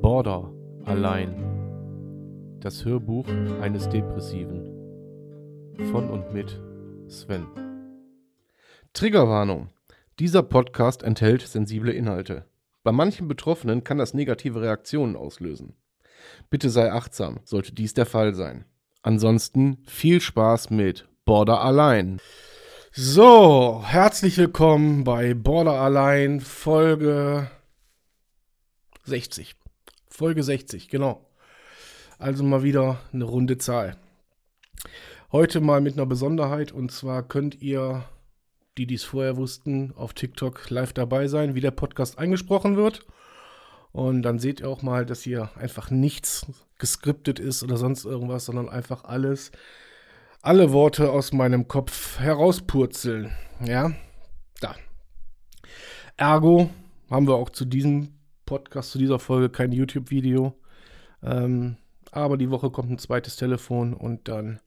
Border allein. Das Hörbuch eines Depressiven. Von und mit Sven. Triggerwarnung. Dieser Podcast enthält sensible Inhalte. Bei manchen Betroffenen kann das negative Reaktionen auslösen. Bitte sei achtsam, sollte dies der Fall sein. Ansonsten viel Spaß mit Border allein. So, herzlich willkommen bei Border Allein, Folge 60. Folge 60, genau. Also mal wieder eine runde Zahl. Heute mal mit einer Besonderheit und zwar könnt ihr, die dies vorher wussten, auf TikTok live dabei sein, wie der Podcast eingesprochen wird. Und dann seht ihr auch mal, dass hier einfach nichts geskriptet ist oder sonst irgendwas, sondern einfach alles alle Worte aus meinem Kopf herauspurzeln. Ja, da. Ergo haben wir auch zu diesem Podcast, zu dieser Folge kein YouTube-Video. Ähm, aber die Woche kommt ein zweites Telefon und dann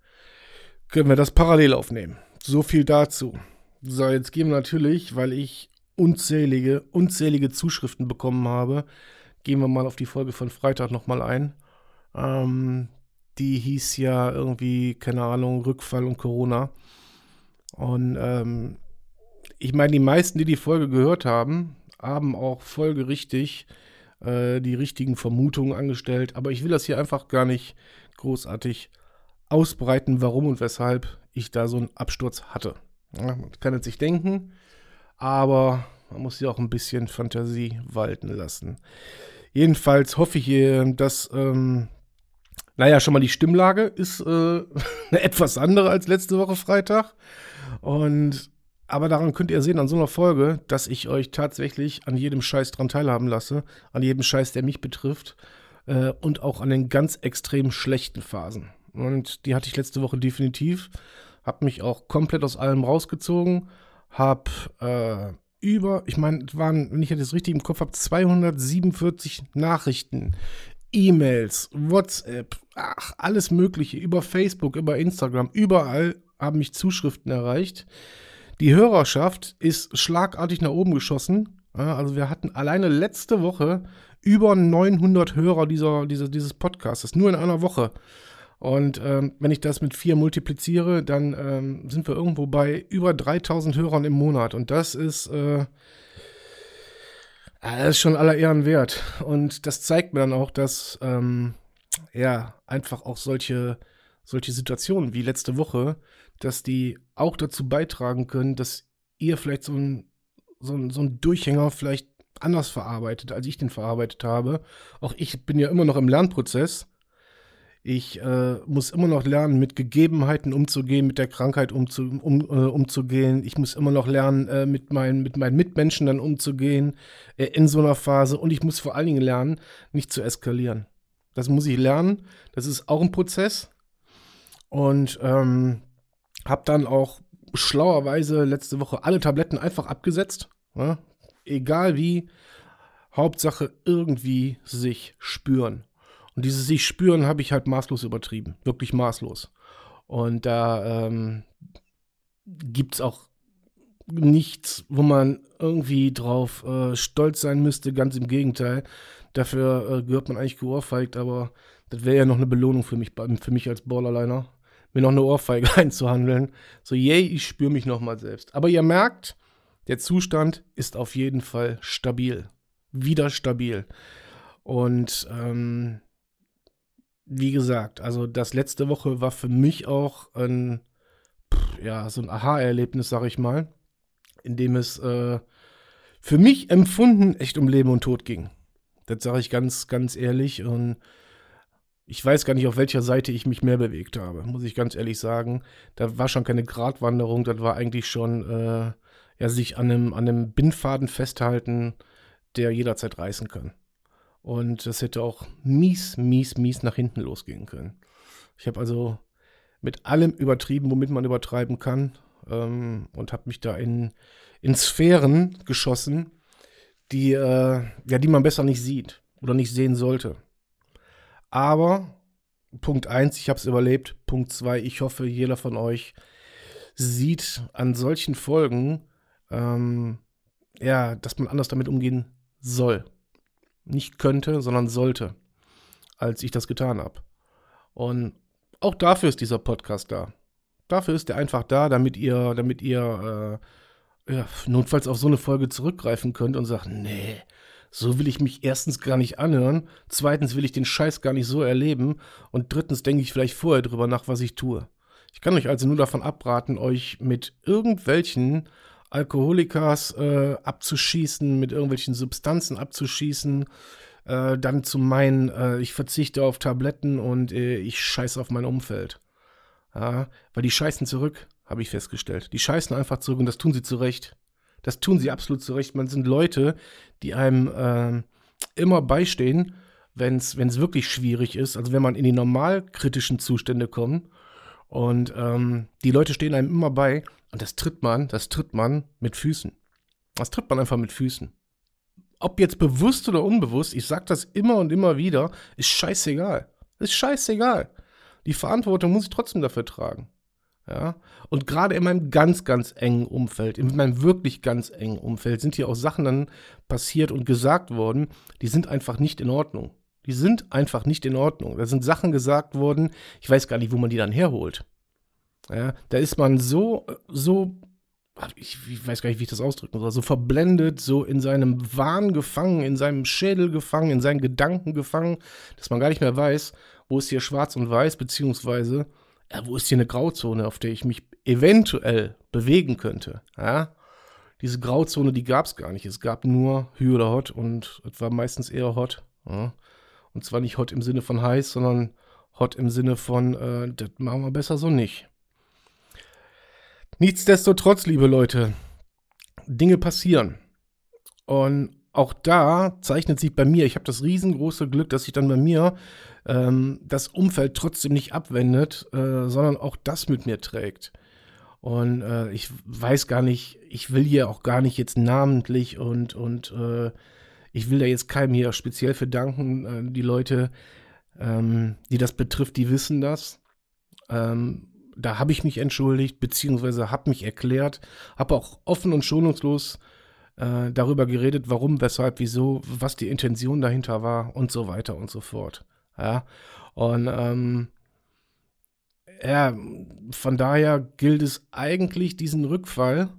können wir das parallel aufnehmen. So viel dazu. So, jetzt gehen wir natürlich, weil ich unzählige, unzählige Zuschriften bekommen habe, gehen wir mal auf die Folge von Freitag nochmal ein. Ähm, die hieß ja irgendwie, keine Ahnung, Rückfall und Corona. Und ähm, ich meine, die meisten, die die Folge gehört haben, haben auch folgerichtig äh, die richtigen Vermutungen angestellt. Aber ich will das hier einfach gar nicht großartig ausbreiten, warum und weshalb ich da so einen Absturz hatte. Ja, man kann es sich denken, aber man muss ja auch ein bisschen Fantasie walten lassen. Jedenfalls hoffe ich, äh, dass ähm, naja, schon mal die Stimmlage ist äh, etwas andere als letzte Woche Freitag. Und aber daran könnt ihr sehen, an so einer Folge, dass ich euch tatsächlich an jedem Scheiß dran teilhaben lasse, an jedem Scheiß, der mich betrifft äh, und auch an den ganz extrem schlechten Phasen. Und die hatte ich letzte Woche definitiv. Hab mich auch komplett aus allem rausgezogen. Hab äh, über, ich meine, waren, wenn ich das richtig im Kopf habe, 247 Nachrichten E-Mails, WhatsApp, ach, alles Mögliche, über Facebook, über Instagram, überall haben mich Zuschriften erreicht. Die Hörerschaft ist schlagartig nach oben geschossen. Also wir hatten alleine letzte Woche über 900 Hörer dieser, dieser, dieses Podcasts, nur in einer Woche. Und ähm, wenn ich das mit vier multipliziere, dann ähm, sind wir irgendwo bei über 3000 Hörern im Monat. Und das ist, äh, das ist schon aller Ehren wert. Und das zeigt mir dann auch, dass ähm, ja einfach auch solche, solche Situationen wie letzte Woche, dass die auch dazu beitragen können, dass ihr vielleicht so ein, so ein, so ein Durchhänger vielleicht anders verarbeitet, als ich den verarbeitet habe. Auch ich bin ja immer noch im Lernprozess. Ich äh, muss immer noch lernen, mit Gegebenheiten umzugehen, mit der Krankheit umzu, um, äh, umzugehen. Ich muss immer noch lernen, äh, mit, mein, mit meinen Mitmenschen dann umzugehen äh, in so einer Phase. Und ich muss vor allen Dingen lernen, nicht zu eskalieren. Das muss ich lernen. Das ist auch ein Prozess. Und ähm, habe dann auch schlauerweise letzte Woche alle Tabletten einfach abgesetzt. Ja? Egal wie. Hauptsache irgendwie sich spüren. Und dieses sich spüren habe ich halt maßlos übertrieben. Wirklich maßlos. Und da ähm, gibt es auch nichts, wo man irgendwie drauf äh, stolz sein müsste. Ganz im Gegenteil. Dafür äh, gehört man eigentlich geohrfeigt, aber das wäre ja noch eine Belohnung für mich, für mich als Ballerliner, mir noch eine Ohrfeige einzuhandeln. So, yay, ich spüre mich nochmal selbst. Aber ihr merkt, der Zustand ist auf jeden Fall stabil. Wieder stabil. Und ähm, wie gesagt, also das letzte Woche war für mich auch ein, ja, so ein Aha-Erlebnis, sag ich mal, in dem es äh, für mich empfunden echt um Leben und Tod ging. Das sage ich ganz, ganz ehrlich und ich weiß gar nicht, auf welcher Seite ich mich mehr bewegt habe, muss ich ganz ehrlich sagen. Da war schon keine Gratwanderung, das war eigentlich schon, äh, ja, sich an einem, an einem Bindfaden festhalten, der jederzeit reißen kann. Und das hätte auch mies, mies, mies nach hinten losgehen können. Ich habe also mit allem übertrieben, womit man übertreiben kann. Ähm, und habe mich da in, in Sphären geschossen, die, äh, ja, die man besser nicht sieht oder nicht sehen sollte. Aber Punkt 1, ich habe es überlebt. Punkt 2, ich hoffe, jeder von euch sieht an solchen Folgen, ähm, ja, dass man anders damit umgehen soll. Nicht könnte, sondern sollte, als ich das getan habe. Und auch dafür ist dieser Podcast da. Dafür ist er einfach da, damit ihr, damit ihr äh, ja, notfalls auf so eine Folge zurückgreifen könnt und sagt, nee, so will ich mich erstens gar nicht anhören, zweitens will ich den Scheiß gar nicht so erleben und drittens denke ich vielleicht vorher drüber nach, was ich tue. Ich kann euch also nur davon abraten, euch mit irgendwelchen Alkoholikers äh, abzuschießen, mit irgendwelchen Substanzen abzuschießen, äh, dann zu meinen, äh, ich verzichte auf Tabletten und äh, ich scheiße auf mein Umfeld. Ja, weil die scheißen zurück, habe ich festgestellt. Die scheißen einfach zurück und das tun sie zu Recht. Das tun sie absolut zu Recht. Man sind Leute, die einem äh, immer beistehen, wenn es wirklich schwierig ist, also wenn man in die normal kritischen Zustände kommt. Und ähm, die Leute stehen einem immer bei und das tritt man, das tritt man mit Füßen. Das tritt man einfach mit Füßen. Ob jetzt bewusst oder unbewusst, ich sag das immer und immer wieder, ist scheißegal. Ist scheißegal. Die Verantwortung muss ich trotzdem dafür tragen. Ja, und gerade in meinem ganz, ganz engen Umfeld, in meinem wirklich ganz engen Umfeld sind hier auch Sachen dann passiert und gesagt worden, die sind einfach nicht in Ordnung. Die sind einfach nicht in Ordnung. Da sind Sachen gesagt worden, ich weiß gar nicht, wo man die dann herholt. Ja, da ist man so, so, ich, ich weiß gar nicht, wie ich das ausdrücken soll, so verblendet, so in seinem Wahn gefangen, in seinem Schädel gefangen, in seinen Gedanken gefangen, dass man gar nicht mehr weiß, wo ist hier schwarz und weiß, beziehungsweise, ja, wo ist hier eine Grauzone, auf der ich mich eventuell bewegen könnte. Ja? Diese Grauzone, die gab es gar nicht. Es gab nur Hü oder Hot und es war meistens eher Hot. Ja? Und zwar nicht Hot im Sinne von heiß, sondern Hot im Sinne von, äh, das machen wir besser so nicht. Nichtsdestotrotz, liebe Leute, Dinge passieren. Und auch da zeichnet sich bei mir, ich habe das riesengroße Glück, dass sich dann bei mir ähm, das Umfeld trotzdem nicht abwendet, äh, sondern auch das mit mir trägt. Und äh, ich weiß gar nicht, ich will hier auch gar nicht jetzt namentlich und, und äh, ich will da jetzt keinem hier speziell für danken. Äh, die Leute, ähm, die das betrifft, die wissen das. Ähm, da habe ich mich entschuldigt, beziehungsweise habe mich erklärt, habe auch offen und schonungslos äh, darüber geredet, warum, weshalb, wieso, was die Intention dahinter war und so weiter und so fort. Ja, und ähm, ja, von daher gilt es eigentlich, diesen Rückfall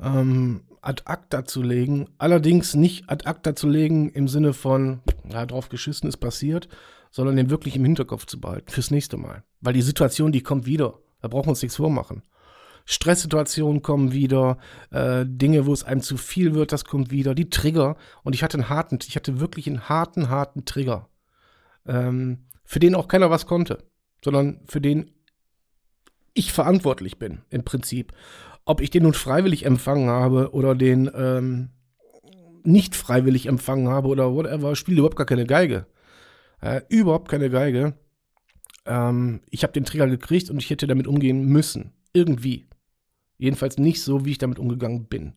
ähm, ad acta zu legen. Allerdings nicht ad acta zu legen im Sinne von, ja, drauf geschissen ist passiert, sondern den wirklich im Hinterkopf zu behalten fürs nächste Mal. Weil die Situation, die kommt wieder. Da brauchen wir uns nichts vormachen. Stresssituationen kommen wieder, äh, Dinge, wo es einem zu viel wird, das kommt wieder, die Trigger. Und ich hatte einen harten, ich hatte wirklich einen harten, harten Trigger, ähm, für den auch keiner was konnte, sondern für den ich verantwortlich bin, im Prinzip. Ob ich den nun freiwillig empfangen habe oder den ähm, nicht freiwillig empfangen habe oder whatever, spielt überhaupt gar keine Geige. Äh, überhaupt keine Geige. Ähm, ich habe den Trigger gekriegt und ich hätte damit umgehen müssen. Irgendwie. Jedenfalls nicht so, wie ich damit umgegangen bin.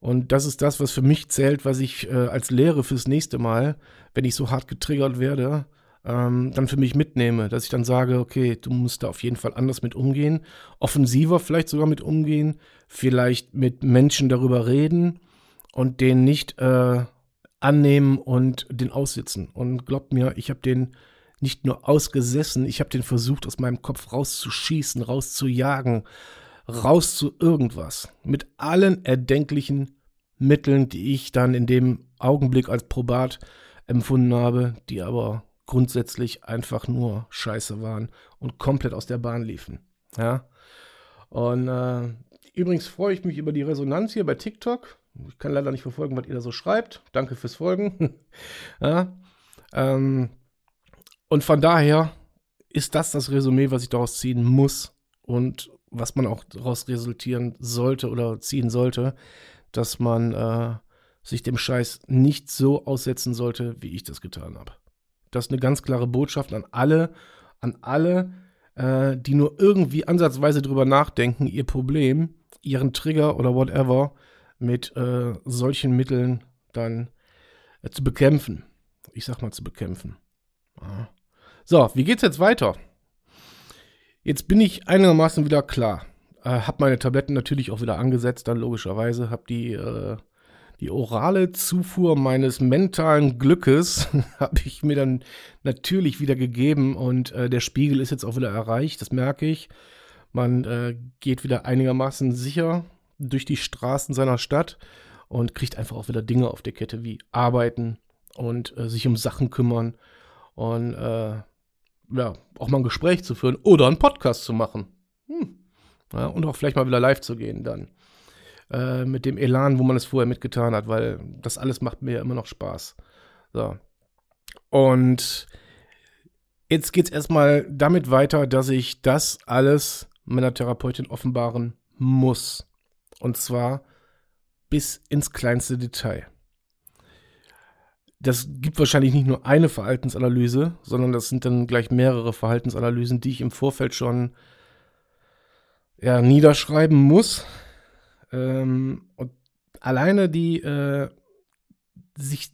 Und das ist das, was für mich zählt, was ich äh, als Lehre fürs nächste Mal, wenn ich so hart getriggert werde, ähm, dann für mich mitnehme. Dass ich dann sage, okay, du musst da auf jeden Fall anders mit umgehen, offensiver vielleicht sogar mit umgehen, vielleicht mit Menschen darüber reden und den nicht äh, annehmen und den aussitzen. Und glaubt mir, ich habe den nicht nur ausgesessen, ich habe den versucht, aus meinem Kopf rauszuschießen, rauszujagen, raus zu irgendwas. Mit allen erdenklichen Mitteln, die ich dann in dem Augenblick als probat empfunden habe, die aber grundsätzlich einfach nur scheiße waren und komplett aus der Bahn liefen. Ja. Und äh, übrigens freue ich mich über die Resonanz hier bei TikTok. Ich kann leider nicht verfolgen, was ihr da so schreibt. Danke fürs Folgen. ja. Ähm, und von daher ist das das Resümee, was ich daraus ziehen muss und was man auch daraus resultieren sollte oder ziehen sollte, dass man äh, sich dem Scheiß nicht so aussetzen sollte, wie ich das getan habe. Das ist eine ganz klare Botschaft an alle, an alle, äh, die nur irgendwie ansatzweise drüber nachdenken, ihr Problem, ihren Trigger oder whatever mit äh, solchen Mitteln dann äh, zu bekämpfen. Ich sag mal zu bekämpfen. Ja. So, wie geht's jetzt weiter? Jetzt bin ich einigermaßen wieder klar. Äh, hab meine Tabletten natürlich auch wieder angesetzt, dann logischerweise. Hab die, äh, Die orale Zufuhr meines mentalen Glückes habe ich mir dann natürlich wieder gegeben und äh, der Spiegel ist jetzt auch wieder erreicht, das merke ich. Man äh, geht wieder einigermaßen sicher durch die Straßen seiner Stadt und kriegt einfach auch wieder Dinge auf der Kette wie arbeiten und äh, sich um Sachen kümmern und äh, ja, auch mal ein Gespräch zu führen oder einen Podcast zu machen. Hm. Ja, und auch vielleicht mal wieder live zu gehen dann. Äh, mit dem Elan, wo man es vorher mitgetan hat, weil das alles macht mir ja immer noch Spaß. So. Und jetzt geht es erstmal damit weiter, dass ich das alles meiner Therapeutin offenbaren muss. Und zwar bis ins kleinste Detail. Das gibt wahrscheinlich nicht nur eine Verhaltensanalyse, sondern das sind dann gleich mehrere Verhaltensanalysen, die ich im Vorfeld schon ja, niederschreiben muss. Ähm, und alleine die äh, sich,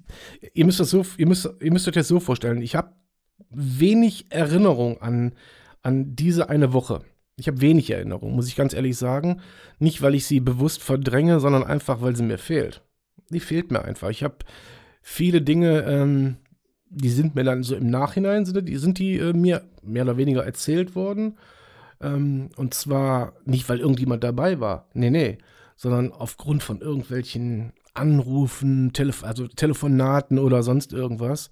ihr müsst das so, ihr müsst, ihr müsst euch das so vorstellen. Ich habe wenig Erinnerung an, an diese eine Woche. Ich habe wenig Erinnerung, muss ich ganz ehrlich sagen. Nicht, weil ich sie bewusst verdränge, sondern einfach, weil sie mir fehlt. Die fehlt mir einfach. Ich habe viele Dinge, ähm, die sind mir dann so im Nachhinein, sind die, sind die äh, mir mehr oder weniger erzählt worden. Ähm, und zwar nicht, weil irgendjemand dabei war. Nee, nee. Sondern aufgrund von irgendwelchen Anrufen, Telef also Telefonaten oder sonst irgendwas.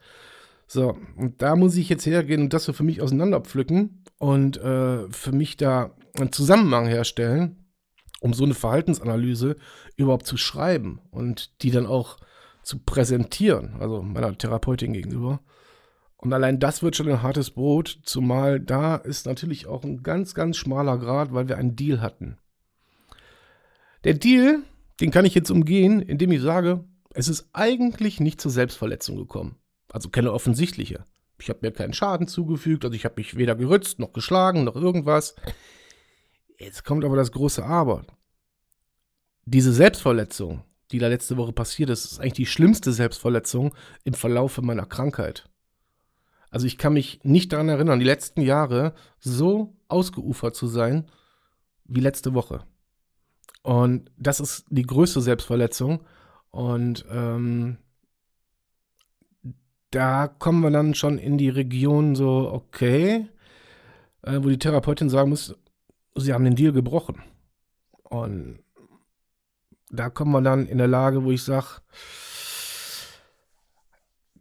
So, und da muss ich jetzt hergehen und das so für mich auseinanderpflücken und äh, für mich da einen Zusammenhang herstellen, um so eine Verhaltensanalyse überhaupt zu schreiben und die dann auch zu präsentieren, also meiner Therapeutin gegenüber. Und allein das wird schon ein hartes Brot, zumal da ist natürlich auch ein ganz, ganz schmaler Grad, weil wir einen Deal hatten. Der Deal, den kann ich jetzt umgehen, indem ich sage, es ist eigentlich nicht zur Selbstverletzung gekommen. Also keine offensichtliche. Ich habe mir keinen Schaden zugefügt, also ich habe mich weder gerützt, noch geschlagen, noch irgendwas. Jetzt kommt aber das große Aber. Diese Selbstverletzung, die da letzte Woche passiert ist, ist eigentlich die schlimmste Selbstverletzung im Verlaufe meiner Krankheit. Also ich kann mich nicht daran erinnern, die letzten Jahre so ausgeufert zu sein wie letzte Woche. Und das ist die größte Selbstverletzung. Und ähm, da kommen wir dann schon in die Region so, okay, äh, wo die Therapeutin sagen muss, sie haben den Deal gebrochen. Und da kommen wir dann in der Lage, wo ich sage,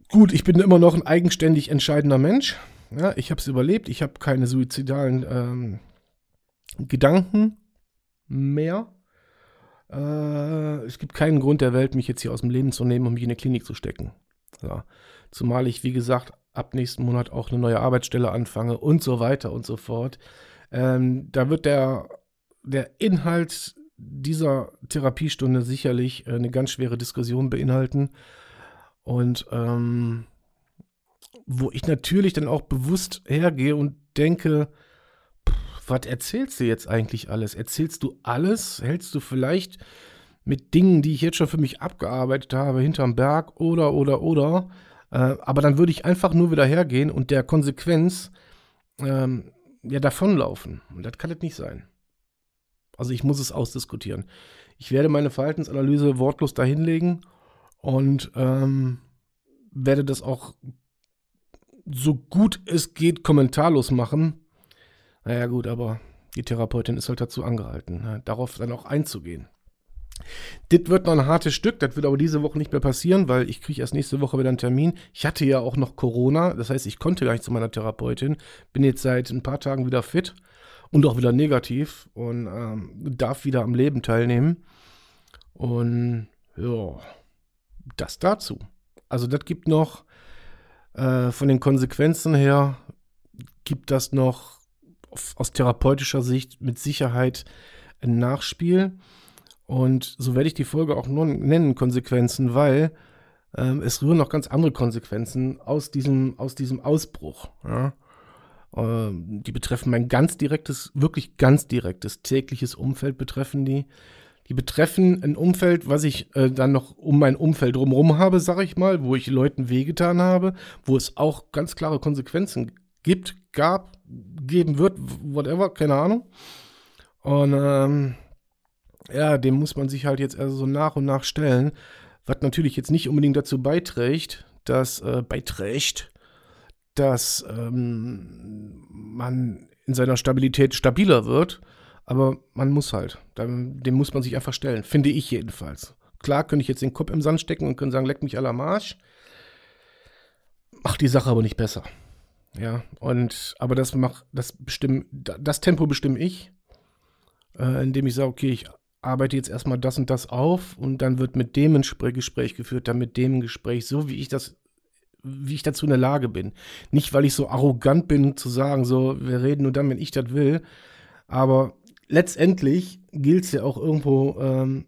gut, ich bin immer noch ein eigenständig entscheidender Mensch. Ja, ich habe es überlebt, ich habe keine suizidalen ähm, Gedanken mehr. Äh, es gibt keinen Grund der Welt, mich jetzt hier aus dem Leben zu nehmen, um mich in eine Klinik zu stecken. Ja. Zumal ich, wie gesagt, ab nächsten Monat auch eine neue Arbeitsstelle anfange und so weiter und so fort. Ähm, da wird der, der Inhalt dieser Therapiestunde sicherlich äh, eine ganz schwere Diskussion beinhalten. Und ähm, wo ich natürlich dann auch bewusst hergehe und denke, was erzählst du jetzt eigentlich alles? Erzählst du alles? Hältst du vielleicht mit Dingen, die ich jetzt schon für mich abgearbeitet habe, hinterm Berg oder, oder, oder. Äh, aber dann würde ich einfach nur wieder hergehen und der Konsequenz ähm, ja davonlaufen. Und das kann es nicht sein. Also ich muss es ausdiskutieren. Ich werde meine Verhaltensanalyse wortlos dahinlegen und ähm, werde das auch so gut es geht kommentarlos machen. Naja gut, aber die Therapeutin ist halt dazu angehalten, ne, darauf dann auch einzugehen. Das wird noch ein hartes Stück, das wird aber diese Woche nicht mehr passieren, weil ich kriege erst nächste Woche wieder einen Termin. Ich hatte ja auch noch Corona, das heißt, ich konnte gar nicht zu meiner Therapeutin. Bin jetzt seit ein paar Tagen wieder fit und auch wieder negativ und ähm, darf wieder am Leben teilnehmen. Und ja, das dazu. Also das gibt noch äh, von den Konsequenzen her, gibt das noch aus therapeutischer Sicht mit Sicherheit ein Nachspiel. Und so werde ich die Folge auch nur nennen, Konsequenzen, weil ähm, es rühren noch ganz andere Konsequenzen aus diesem, aus diesem Ausbruch. Ja? Ähm, die betreffen mein ganz direktes, wirklich ganz direktes tägliches Umfeld betreffen die. Die betreffen ein Umfeld, was ich äh, dann noch um mein Umfeld drumherum habe, sage ich mal, wo ich Leuten wehgetan habe, wo es auch ganz klare Konsequenzen gibt, gab, geben wird, whatever, keine Ahnung. Und ähm, ja, dem muss man sich halt jetzt also so nach und nach stellen, Was natürlich jetzt nicht unbedingt dazu beiträgt, dass äh, beiträgt, dass ähm, man in seiner Stabilität stabiler wird. Aber man muss halt. Dem muss man sich einfach stellen. Finde ich jedenfalls. Klar könnte ich jetzt den Kopf im Sand stecken und können sagen, leck mich aller Marsch. Macht die Sache aber nicht besser. Ja, und aber das macht, das bestimmt, das Tempo bestimme ich, äh, indem ich sage, okay, ich arbeite jetzt erstmal das und das auf und dann wird mit dem ein Gespräch geführt, dann mit dem ein Gespräch, so wie ich das, wie ich dazu in der Lage bin. Nicht, weil ich so arrogant bin, zu sagen, so, wir reden nur dann, wenn ich das will, aber letztendlich gilt es ja auch irgendwo, ähm,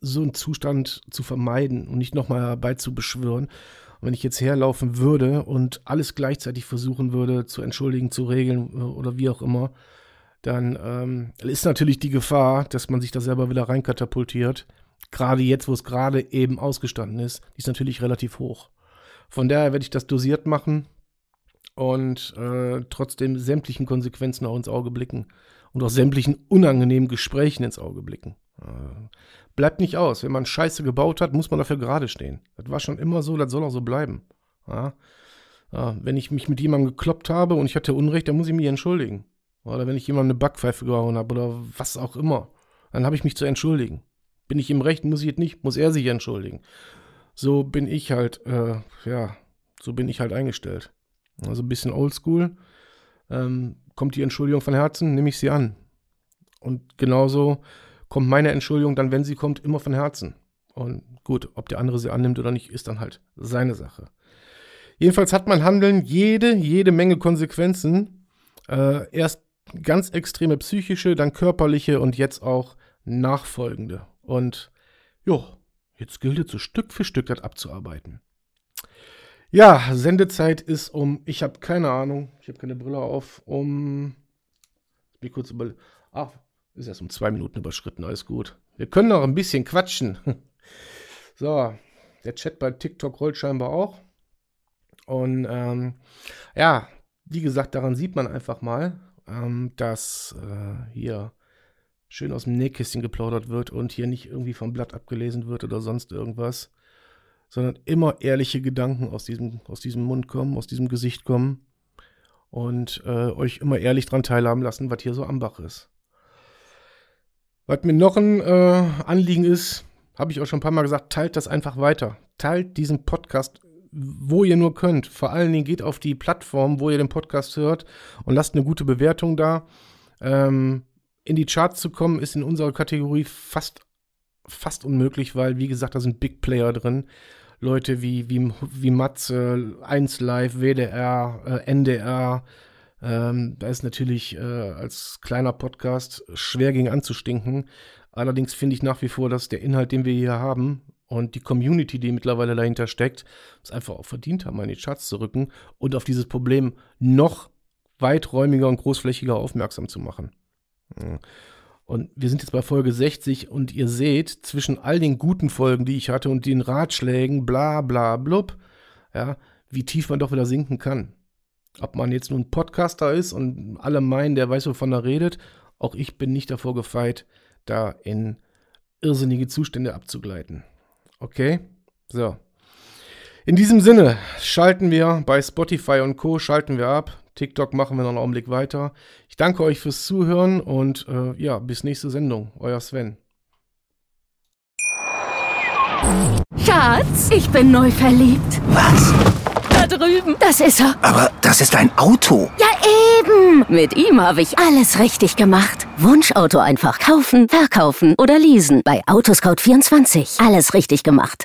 so einen Zustand zu vermeiden und nicht nochmal herbeizubeschwören. Und wenn ich jetzt herlaufen würde und alles gleichzeitig versuchen würde zu entschuldigen, zu regeln äh, oder wie auch immer, dann ähm, ist natürlich die Gefahr, dass man sich da selber wieder reinkatapultiert. Gerade jetzt, wo es gerade eben ausgestanden ist, ist natürlich relativ hoch. Von daher werde ich das dosiert machen und äh, trotzdem sämtlichen Konsequenzen auch ins Auge blicken und auch sämtlichen unangenehmen Gesprächen ins Auge blicken. Äh, bleibt nicht aus. Wenn man Scheiße gebaut hat, muss man dafür gerade stehen. Das war schon immer so, das soll auch so bleiben. Ja? Ja, wenn ich mich mit jemandem gekloppt habe und ich hatte Unrecht, dann muss ich mich entschuldigen. Oder wenn ich jemandem eine Backpfeife gehauen habe oder was auch immer, dann habe ich mich zu entschuldigen. Bin ich im Recht, muss ich es nicht, muss er sich entschuldigen. So bin ich halt, äh, ja, so bin ich halt eingestellt. Also ein bisschen oldschool. Ähm, kommt die Entschuldigung von Herzen, nehme ich sie an. Und genauso kommt meine Entschuldigung dann, wenn sie kommt, immer von Herzen. Und gut, ob der andere sie annimmt oder nicht, ist dann halt seine Sache. Jedenfalls hat mein Handeln jede, jede Menge Konsequenzen. Äh, erst ganz extreme psychische, dann körperliche und jetzt auch nachfolgende. Und jo, jetzt gilt es so Stück für Stück das abzuarbeiten. Ja, Sendezeit ist um, ich habe keine Ahnung, ich habe keine Brille auf, um, bin kurz über, ach, ist erst um zwei Minuten überschritten, alles gut. Wir können noch ein bisschen quatschen. so, der Chat bei TikTok rollt scheinbar auch. Und ähm, ja, wie gesagt, daran sieht man einfach mal, ähm, dass äh, hier schön aus dem Nähkästchen geplaudert wird und hier nicht irgendwie vom Blatt abgelesen wird oder sonst irgendwas sondern immer ehrliche Gedanken aus diesem, aus diesem Mund kommen, aus diesem Gesicht kommen und äh, euch immer ehrlich dran teilhaben lassen, was hier so am Bach ist. Was mir noch ein äh, Anliegen ist, habe ich auch schon ein paar Mal gesagt, teilt das einfach weiter. Teilt diesen Podcast, wo ihr nur könnt. Vor allen Dingen geht auf die Plattform, wo ihr den Podcast hört und lasst eine gute Bewertung da. Ähm, in die Charts zu kommen, ist in unserer Kategorie fast, fast unmöglich, weil, wie gesagt, da sind Big Player drin. Leute wie, wie, wie Matze, 1 Live, WDR, äh, NDR. Ähm, da ist natürlich äh, als kleiner Podcast schwer gegen anzustinken. Allerdings finde ich nach wie vor, dass der Inhalt, den wir hier haben und die Community, die mittlerweile dahinter steckt, es einfach auch verdient haben, in die Charts zu rücken und auf dieses Problem noch weiträumiger und großflächiger aufmerksam zu machen. Und wir sind jetzt bei Folge 60 und ihr seht, zwischen all den guten Folgen, die ich hatte und den Ratschlägen, bla bla blub, ja, wie tief man doch wieder sinken kann. Ob man jetzt nun Podcaster ist und alle meinen, der weiß, wovon er redet, auch ich bin nicht davor gefeit, da in irrsinnige Zustände abzugleiten. Okay? So. In diesem Sinne schalten wir bei Spotify und Co. schalten wir ab. TikTok machen wir noch einen Augenblick weiter. Ich danke euch fürs Zuhören und äh, ja, bis nächste Sendung. Euer Sven. Schatz, ich bin neu verliebt. Was? Da drüben. Das ist er. Aber das ist ein Auto. Ja, eben. Mit ihm habe ich alles richtig gemacht. Wunschauto einfach kaufen, verkaufen oder leasen. Bei Autoscout24. Alles richtig gemacht.